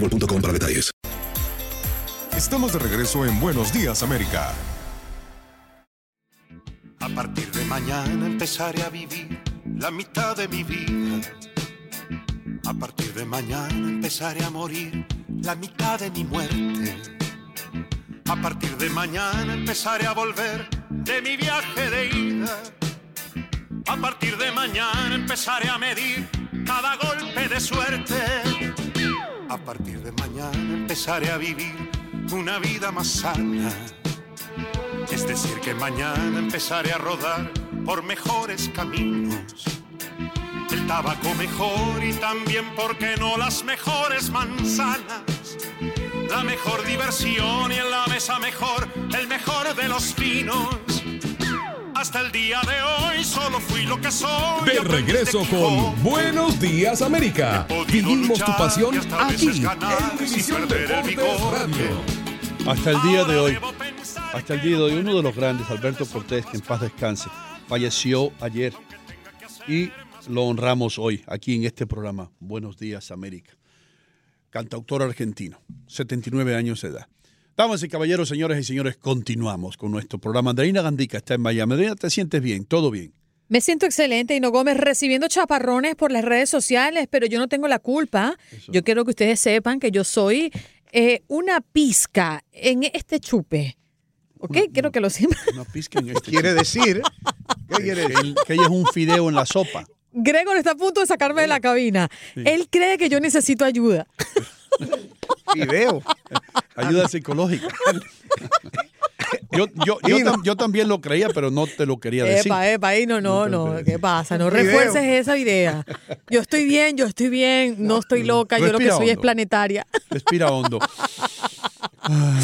boostmobile.com para detalles. Estamos de regreso en Buenos Días América. A partir de mañana empezaré a vivir la mitad de mi vida. A partir de mañana empezaré a morir la mitad de mi muerte. A partir de mañana empezaré a volver de mi viaje de ida. A partir de mañana empezaré a medir cada golpe de suerte. A partir de mañana empezaré a vivir una vida más sana. Es decir, que mañana empezaré a rodar por mejores caminos. El tabaco mejor y también, ¿por qué no?, las mejores manzanas. La mejor diversión y en la mesa mejor, el mejor de los vinos. Hasta el día de hoy solo fui lo que soy. De regreso con Buenos Días América. Vivimos tu pasión aquí en Univisión Deportes Radio. Hasta el día de hoy, hasta el día de hoy, uno de los grandes, Alberto Cortés, que en paz descanse, falleció ayer y lo honramos hoy aquí en este programa, Buenos Días América. Cantautor argentino, 79 años de edad. Damas y caballeros, señores y señores, continuamos con nuestro programa. Andreina Gandica está en Miami. Andreina, ¿te sientes bien? ¿Todo bien? Me siento excelente, Hino Gómez, recibiendo chaparrones por las redes sociales, pero yo no tengo la culpa. Yo quiero que ustedes sepan que yo soy eh, una pizca en este chupe. ¿Ok? quiero que lo sepan. Una pizca en este. Quiere decir, ¿qué quiere Que, que ella es un fideo en la sopa. Gregor está a punto de sacarme de la cabina. Él cree que yo necesito ayuda. Fideo. Ayuda psicológica. Yo, yo, yo, tam- yo también lo creía, pero no te lo quería decir. Epa, epa, ahí no, no, no. ¿Qué pasa? No refuerces esa idea. Yo estoy bien, yo estoy bien, no estoy loca, yo lo que soy es planetaria. Respira hondo. Ah,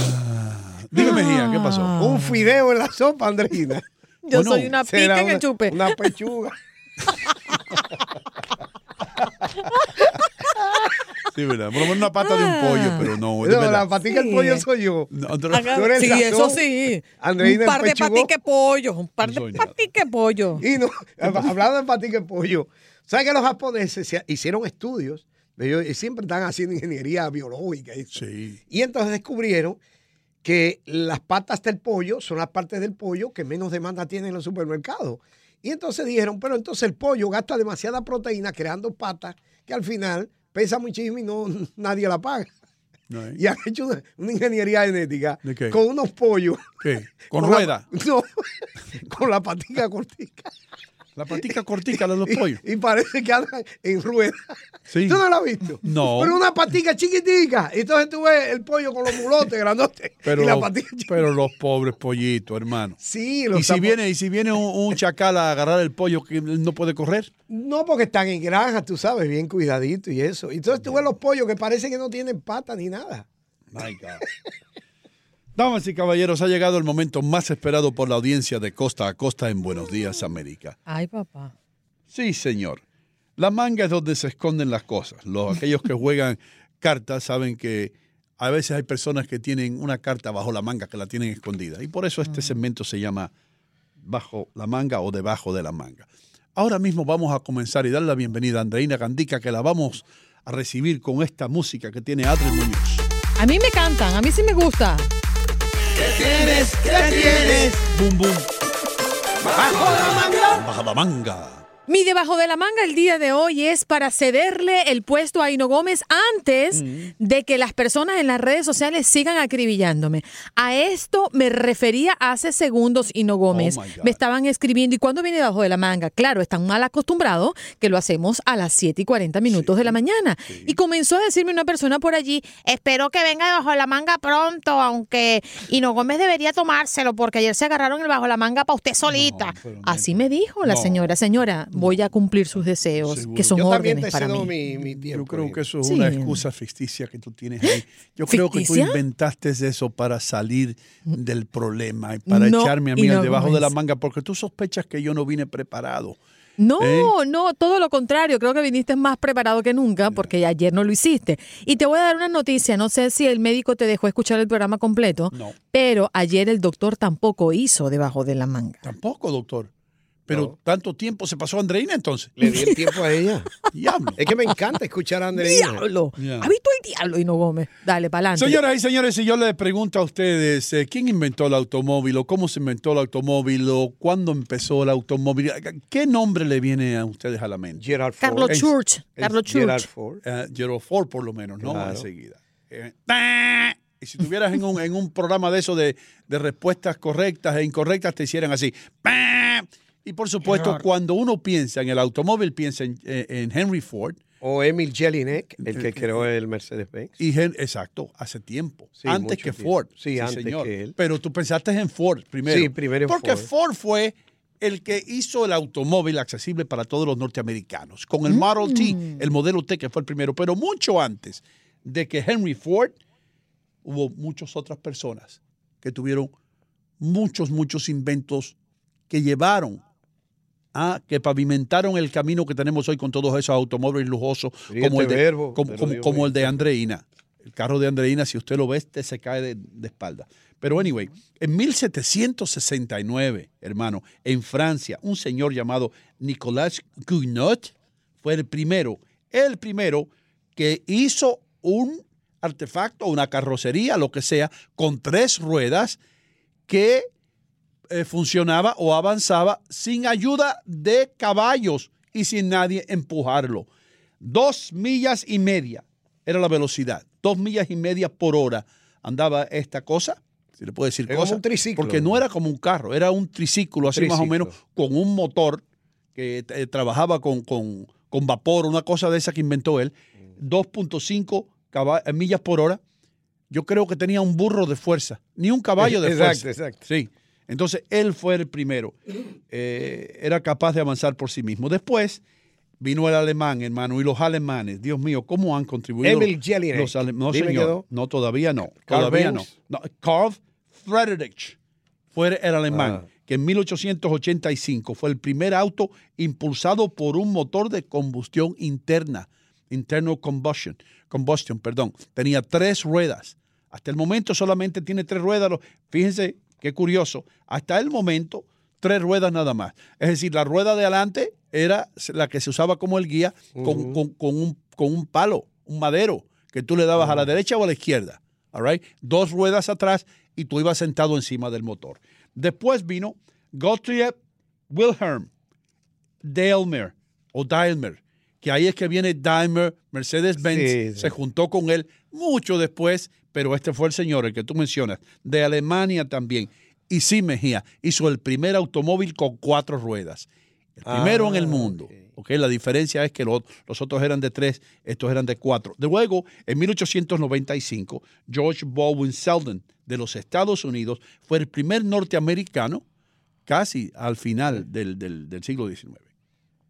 Dime, Mejía, ¿qué pasó? Un fideo en la sopa, Andreina. Yo soy una pica en el chupe. Una pechuga. Sí, ¿verdad? Por lo menos una pata de un pollo, pero no. No, verdad. la patica del Sí. pollo soy yo. No, Haga- Tú eres sí, sazón. eso sí. Andreina un par el de patique pollo, un par de nada. patique pollo. Y no, hablando de patica de pollo, ¿sabes que los japoneses se- hicieron estudios? Ellos siempre están haciendo ingeniería biológica. y. Sí. Y entonces descubrieron que las patas del pollo son las partes del pollo que menos demanda tienen en los supermercados. Y entonces dijeron, pero entonces el pollo gasta demasiada proteína creando patas que al final pesa muchísimo y no nadie la paga. No, ¿eh? Y han hecho una, una ingeniería genética ¿De con unos pollos. ¿Qué? ¿Con la- rueda? no, con la patica cortica. La patica cortica de los pollos. Y, parece que andan en rueda. Sí. ¿Tú no lo has visto? No. Pero una patica chiquitica. Entonces tú ves el pollo con los mulotes grandotes. Pero, y la patica chiquitica. pero los pobres pollitos, hermano. Sí, Y los si tapo- viene, y si viene un, un chacal a agarrar el pollo que no puede correr. No, porque están en granja, tú sabes, bien cuidadito y eso. Entonces tú ves los pollos que parece que no tienen patas ni nada. My God. Damas y caballeros, ha llegado el momento más esperado por la audiencia de costa a costa en Buenos Días, América. Ay, papá. Sí, señor. La manga es donde se esconden las cosas. Los, aquellos que juegan cartas saben que a veces hay personas que tienen una carta bajo la manga que la tienen escondida. Y por eso este segmento se llama bajo la manga o debajo de la manga. Ahora mismo vamos a comenzar y dar la bienvenida a Andreina Gandica, que la vamos a recibir con esta música que tiene Adri Muñoz. A mí me cantan, a mí sí me gusta. ¿Qué tienes? ¿Qué tienes? Boom, boom. Bajo la manga. Bajo la manga. Mi debajo de la manga el día de hoy es para cederle el puesto a Hino Gómez antes Mm. de que las personas en las redes sociales sigan acribillándome. A esto me refería hace segundos, Hino Gómez. Oh, me estaban escribiendo, ¿y cuándo viene debajo de la manga? Claro, están mal acostumbrados que lo hacemos a las 7 y 40 minutos de la mañana. Y comenzó a decirme una persona por allí, espero que venga debajo de la manga pronto, aunque Hino Gómez debería tomárselo porque ayer se agarraron el bajo de la manga para usted solita. Así me dijo la No. señora, señora, voy a cumplir sus deseos, Seguro. que son Yo también te órdenes para cedo mí. mi, mi tiempo. Yo creo que eso es Sí. una excusa ficticia que tú tienes ahí. Yo creo que tú inventaste eso para salir del problema y para No, echarme a mí al debajo de la manga, porque tú sospechas que yo no vine preparado. No, ¿Eh? no, todo lo contrario. Creo que viniste más preparado que nunca porque ayer no lo hiciste. Y te voy a dar una noticia. No sé si el médico te dejó escuchar el programa completo, No. pero ayer el doctor tampoco hizo debajo de la manga. Tampoco, doctor. Pero tanto tiempo se pasó Andreina entonces. Le di el tiempo a ella. Diablo. Es que me encanta escuchar a Andreina. ¡Diablo! Ya. ¿Ha visto el diablo, Hino Gómez? Dale, para adelante. Señoras y señores, si yo le pregunto a ustedes eh, quién inventó el automóvil o cómo se inventó el automóvil o cuándo empezó el automóvil, ¿qué nombre le viene a ustedes a la mente? Gerard Ford. Carlos Es- Church. es Carlos Gerard Church. Ford. Gerald Ford, por lo menos, ¿no? Claro. Enseguida. Eh, ¡tá! y si estuvieras en un, en un programa de eso de, de respuestas correctas e incorrectas, te hicieran así. ¡pá! Y por supuesto, cuando uno piensa en el automóvil, piensa en, eh, en Henry Ford. O Emil Jelinek, el que creó el Mercedes-Benz. Y exacto, hace tiempo. Sí, antes que tiempo. Ford. Sí, antes que él. Pero tú pensaste en Ford primero. Sí, primero en Porque Ford. Ford fue el que hizo el automóvil accesible para todos los norteamericanos. Con el Model T, el modelo T que fue el primero. Pero mucho antes de que Henry Ford, hubo muchas otras personas que tuvieron muchos, muchos inventos que llevaron a que pavimentaron el camino que tenemos hoy con todos esos automóviles lujosos Fíjate, como el de, verbo, como, como- como el de Andreina. El carro de Andreina, si usted lo ve, este se cae de, de espalda. Pero anyway, en 1769, hermano, en Francia, un señor llamado Nicolas Guignot fue el primero, el primero que hizo un artefacto, una carrocería, lo que sea, con tres ruedas que eh, funcionaba o avanzaba sin ayuda de caballos y sin nadie empujarlo. Dos millas y media era la velocidad. Dos millas y media por hora andaba esta cosa. Si le puedo decir como cosa. un triciclo. Porque no era como un carro, era un triciclo, así más o menos, con un motor que eh, trabajaba con, con- con vapor, una cosa de esa que inventó él. 2.5 caba- eh, millas por hora. Yo creo que tenía un burro de fuerza, ni un caballo de Exacto, fuerza. exacto. Sí. Entonces, él fue el primero. Eh, era capaz de avanzar por sí mismo. Después vino el alemán, hermano, y los alemanes. Dios mío, ¿cómo han contribuido? Emil Jelinek. los No, señor. no. Todavía no. Karl Todavía no. no. Karl Friedrich fue el alemán, Ah. que en 1885 fue el primer auto impulsado por un motor de combustión interna, internal combustion, combustion, perdón. Tenía tres ruedas. Hasta el momento solamente tiene tres ruedas. Fíjense qué curioso. Hasta el momento, tres ruedas nada más. Es decir, la rueda de adelante era la que se usaba como el guía con, con- con un, con un palo, un madero, que tú le dabas a la derecha o a la izquierda. All right? Dos ruedas atrás y tú ibas sentado encima del motor. Después vino Gottlieb Wilhelm Daimler o Daimler, que ahí es que viene Daimler, Mercedes-Benz, Sí, sí. se juntó con él mucho después, pero este fue el señor, el que tú mencionas, de Alemania también. Y sí, Mejía hizo el primer automóvil con cuatro ruedas. El primero en el Ah, mundo. ¿ok? La diferencia es que los, los otros eran de tres, estos eran de cuatro. De luego, en 1895, George Bowen Selden de los Estados Unidos fue el primer norteamericano casi al final del, del- del siglo XIX.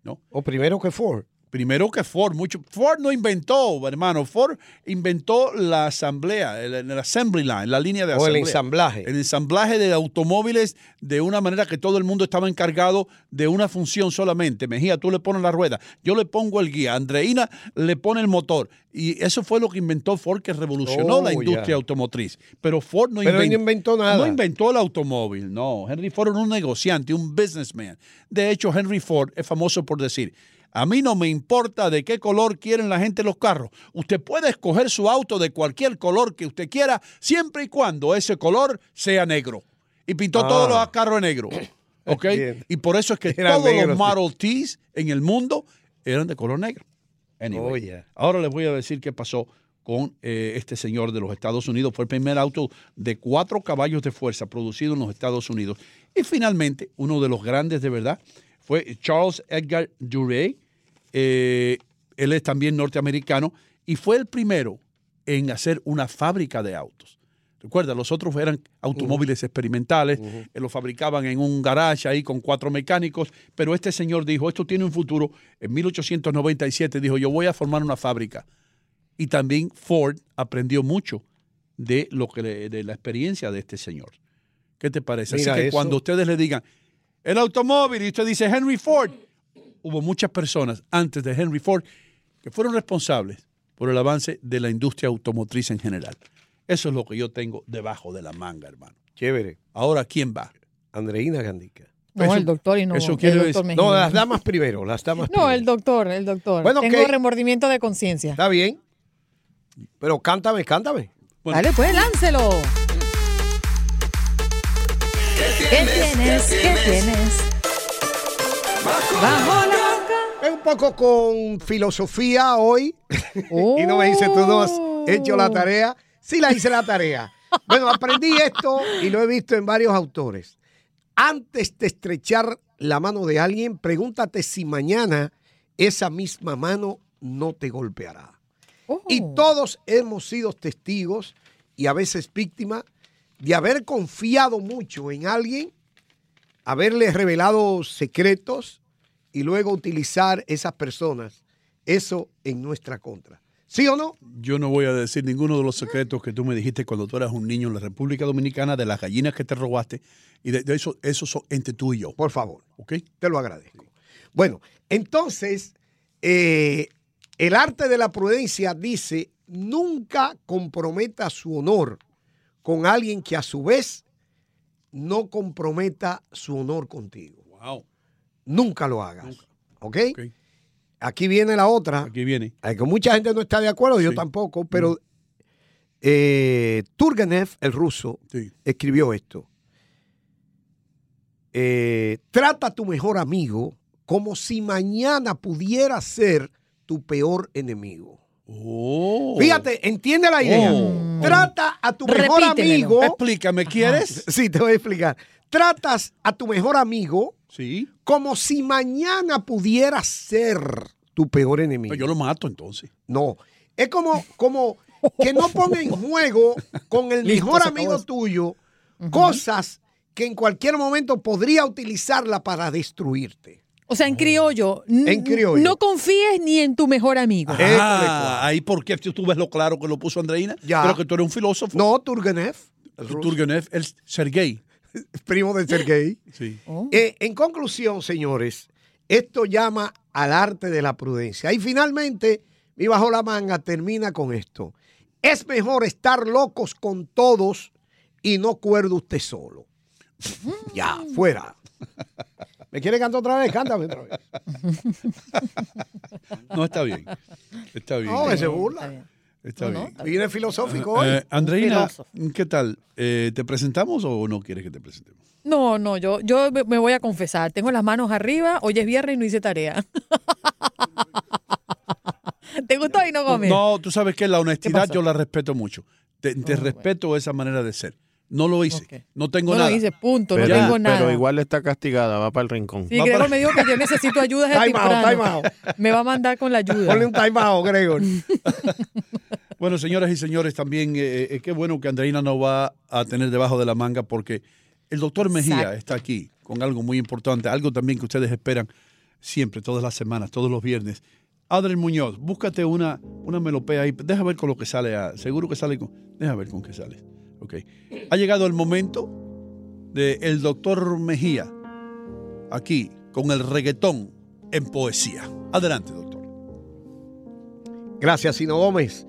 ¿no? O primero que Ford. Primero que Ford, mucho. Ford no inventó, hermano. Ford inventó la asamblea, el, el assembly line, la línea de O el asamblea. ensamblaje. El ensamblaje de automóviles de una manera que todo el mundo estaba encargado de una función solamente. Mejía, tú le pones la rueda, yo le pongo el guía, Andreina le pone el motor. Y eso fue lo que inventó Ford, que revolucionó Oh, la industria ya. automotriz. Pero Ford no, Pero no inventó nada. No inventó el automóvil, no. Henry Ford era un negociante, un businessman. De hecho, Henry Ford es famoso por decir, a mí no me importa de qué color quieren la gente los carros. Usted puede escoger su auto de cualquier color que usted quiera, siempre y cuando ese color sea negro. Y pintó Ah. todos los carros negro. ¿Ok? Bien. Y por eso es que todos los. Model Ts en el mundo eran de color negro. Anyway, Oh, yeah. Ahora les voy a decir qué pasó con eh, este señor de los Estados Unidos. Fue el primer auto de cuatro caballos de fuerza producido en los Estados Unidos. Y finalmente, uno de los grandes de verdad fue Charles Edgar Duray. Eh, él es también norteamericano y fue el primero en hacer una fábrica de autos. Recuerda, los otros eran automóviles experimentales, eh, los fabricaban en un garage ahí con cuatro mecánicos, pero este señor dijo, esto tiene un futuro. En 1897 dijo, yo voy a formar una fábrica. Y también Ford aprendió mucho de, lo que le- de la experiencia de este señor. ¿Qué te parece? Mira Así que eso. cuando ustedes le digan, el automóvil, y usted dice Henry Ford, hubo muchas personas antes de Henry Ford que fueron responsables por el avance de la industria automotriz en general. Eso es lo que yo tengo debajo de la manga, hermano. Chévere. Ahora, ¿quién va? Andreina Gandica. No, Eso- el doctor y no eso doctor decir-. No, las damas primero, las damas No, primero. el doctor, el doctor. Bueno, Tengo remordimiento de conciencia. Está bien. Pero cántame, cántame. Dale, pues, láncelo. ¿Qué tienes? ¿Qué tienes? Bajo la Es un poco con filosofía hoy. y no me dice, tú no has hecho la tarea. Sí la hice la tarea. Bueno, aprendí esto y lo he visto en varios autores. Antes de estrechar la mano de alguien, pregúntate si mañana esa misma mano no te golpeará. Y todos hemos sido testigos y a veces víctimas de haber confiado mucho en alguien, haberle revelado secretos y luego utilizar esas personas, eso en nuestra contra. ¿Sí o no? Yo no voy a decir ninguno de los secretos que tú me dijiste cuando tú eras un niño en la República Dominicana, de las gallinas que te robaste, y de, de eso, eso son entre tú y yo. Por favor. ¿Ok? Te lo agradezco. Bueno, entonces, eh, el arte de la prudencia dice, nunca comprometa su honor con alguien que a su vez no comprometa su honor contigo. Wow. Nunca lo hagas. ¿Ok? Aquí viene la otra. Aquí viene. Que mucha gente no está de acuerdo, yo tampoco, pero eh, Turgenev, el ruso, Sí. escribió esto. Eh, trata a tu mejor amigo como si mañana pudiera ser tu peor enemigo. Oh. Fíjate, entiende la idea. Oh. Trata a tu mejor Repítemelo. amigo. Explícame, ¿quieres? Sí, te voy a explicar. Tratas a tu mejor amigo Sí. como si mañana pudiera ser tu peor enemigo. Pues yo lo mato entonces. No. Es como, como que no ponga en juego con el Listo, mejor amigo eso. tuyo cosas que en cualquier momento podría utilizarla para destruirte. O sea, en criollo. n- En criollo. No confíes ni en tu mejor amigo. Ah, ahí porque tú ves lo claro que lo puso Andreina. Ya. Pero que tú eres un filósofo. No, Turgenev, Turgenev, el Sergei. primo de Sergei. Sí. Oh. Eh, en conclusión, señores, esto llama al arte de la prudencia. Y finalmente, mi bajo la manga termina con esto. Es mejor estar locos con todos y no cuerdo usted solo. Ya, fuera. ¿Me quiere cantar otra vez? Cántame otra vez. No, está bien. Está bien. No, que se burla. Está No, no, bien. está Viene filosófico hoy. Eh, Andreina. ¿qué tal? Eh, ¿Te presentamos o no quieres que te presentemos? No, no, yo, yo me- voy a confesar. Tengo las manos arriba, hoy es viernes y no hice tarea. ¿Te gustó y no comes? No, tú sabes que la honestidad yo la respeto mucho. Te, te respeto esa manera de ser. No lo hice. No tengo No nada. lo hice, punto, no tengo nada. pero igual está castigada, va para el rincón. Sí, Gregor me dijo que yo necesito ayuda Time out, time out. Me va a mandar con la ayuda. Ponle un time out, Gregor. Bueno, señoras y señores, también eh, eh, qué bueno que Andreina no va a tener debajo de la manga porque el doctor Mejía Exacto. está aquí con algo muy importante, algo también que ustedes esperan siempre, todas las semanas, todos los viernes. Adriel Muñoz, búscate una, una melopea ahí, deja ver con lo que sale, seguro que sale con, deja ver con qué sale. Ok. Ha llegado el momento de el doctor Mejía aquí con el reggaetón en poesía. Adelante, doctor. Gracias, Sino Gómez.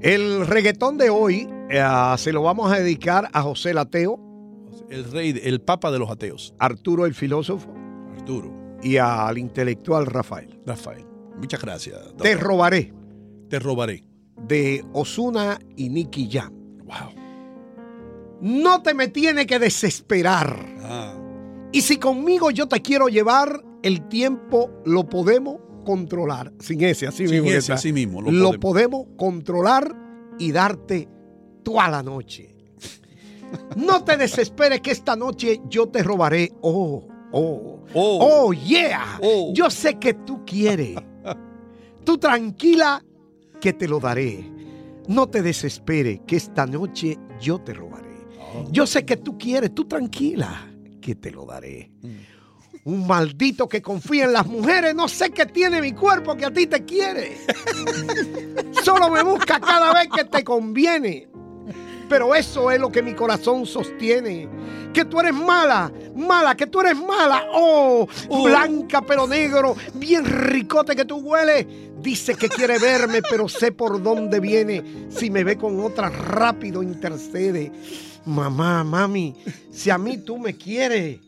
El reggaetón de hoy eh, se lo vamos a dedicar a José el Ateo, El rey, el papa de los ateos. Arturo el filósofo Arturo. y al intelectual Rafael. Rafael. Muchas gracias. doctor. Te robaré Te robaré. de Osuna y Nicky Jam. No te me tiene que desesperar. Ah. Y si conmigo yo te quiero llevar, el tiempo lo podemos controlar. Sin ese, así Sin mismo. ese, está. así mismo, lo Lo, podemos. podemos controlar y darte toda la noche. No te desesperes que esta noche yo te robaré. Oh, oh, oh, yeah. Yo sé que tú quieres. Tú tranquila que te lo daré. No te desesperes que esta noche yo te robaré. Yo sé que tú quieres, tú tranquila que te lo daré. Un maldito que confía en las mujeres, no sé qué tiene mi cuerpo que a ti te quiere. Solo me busca cada vez que te conviene. Pero eso es lo que mi corazón sostiene. Que tú eres mala, mala, que tú eres mala. Oh, blanca pero negro, bien ricote que tú hueles. Dice que quiere verme, pero sé por dónde viene. Si me ve con otra, rápido intercede. Mamá, mami, si a mí tú me quieres,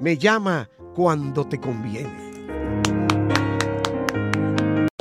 me llama cuando te conviene.